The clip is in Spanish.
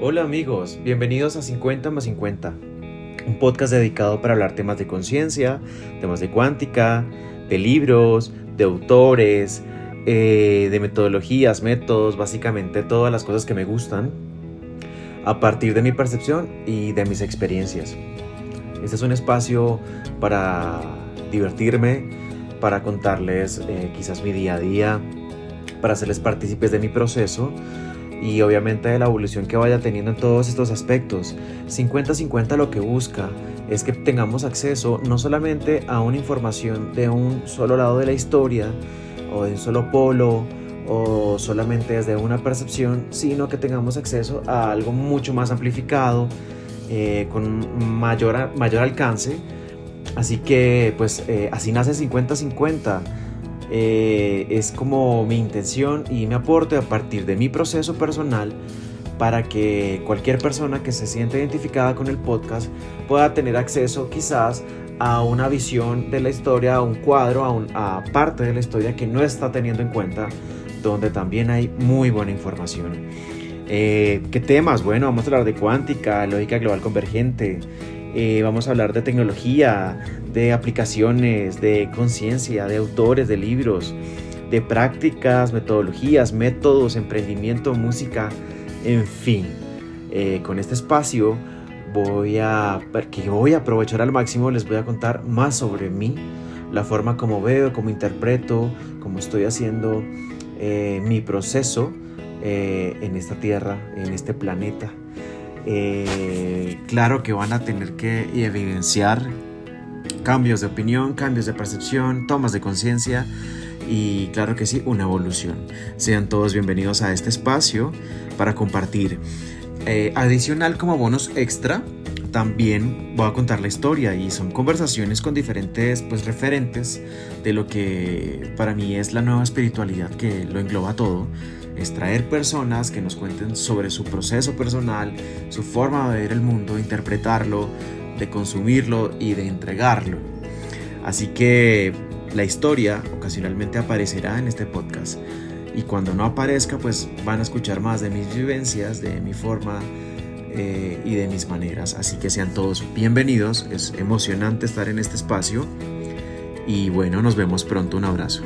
Hola amigos, bienvenidos a 50 más 50, un podcast dedicado para hablar temas de conciencia, temas de cuántica, de libros, de autores, eh, de metodologías, métodos, básicamente todas las cosas que me gustan a partir de mi percepción y de mis experiencias. Este es un espacio para divertirme, para contarles eh, quizás mi día a día, para hacerles partícipes de mi proceso y obviamente de la evolución que vaya teniendo en todos estos aspectos. 50-50 lo que busca es que tengamos acceso no solamente a una información de un solo lado de la historia o de un solo polo o solamente desde una percepción, sino que tengamos acceso a algo mucho más amplificado, eh, con mayor, mayor alcance. Así que pues eh, así nace 50-50 eh, es como mi intención y mi aporte a partir de mi proceso personal para que cualquier persona que se sienta identificada con el podcast pueda tener acceso quizás a una visión de la historia, a un cuadro, a, un, a parte de la historia que no está teniendo en cuenta, donde también hay muy buena información. Eh, ¿Qué temas? Bueno, vamos a hablar de cuántica, lógica global convergente, eh, vamos a hablar de tecnología, de aplicaciones, de conciencia, de autores, de libros, de prácticas, metodologías, métodos, emprendimiento, música, en fin. Eh, con este espacio voy a, que voy a aprovechar al máximo, les voy a contar más sobre mí, la forma como veo, como interpreto, cómo estoy haciendo eh, mi proceso en esta tierra, en este planeta. Eh, claro que van a tener que evidenciar cambios de opinión, cambios de percepción, tomas de conciencia y claro que sí, una evolución. Sean todos bienvenidos a este espacio para compartir. Eh, adicional como bonus extra, también voy a contar la historia y son conversaciones con diferentes pues, referentes de lo que para mí es la nueva espiritualidad que lo engloba todo es traer personas que nos cuenten sobre su proceso personal, su forma de ver el mundo, interpretarlo, de consumirlo y de entregarlo. Así que la historia ocasionalmente aparecerá en este podcast. Y cuando no aparezca, pues van a escuchar más de mis vivencias, de mi forma eh, y de mis maneras. Así que sean todos bienvenidos. Es emocionante estar en este espacio. Y bueno, nos vemos pronto. Un abrazo.